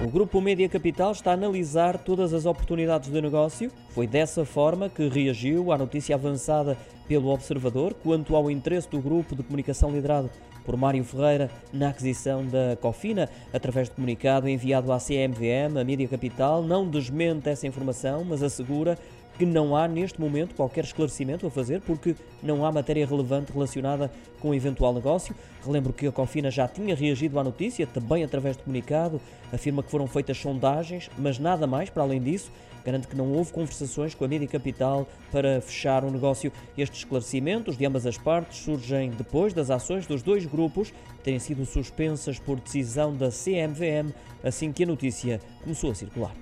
O Grupo Média Capital está a analisar todas as oportunidades de negócio. Foi dessa forma que reagiu à notícia avançada pelo Observador quanto ao interesse do grupo de comunicação liderado por Mário Ferreira na aquisição da Cofina. Através de comunicado enviado à CMVM, a Mídia Capital não desmente essa informação, mas assegura que não há neste momento qualquer esclarecimento a fazer porque não há matéria relevante relacionada com o eventual negócio. Relembro que a Cofina já tinha reagido à notícia, também através de comunicado, afirma que foram feitas sondagens, mas nada mais para além disso. Garante que não houve conversações com a Mídia Capital para fechar o negócio. Estes esclarecimentos de ambas as partes surgem depois das ações dos dois grupos terem sido suspensas por decisão da CMVM, assim que a notícia começou a circular.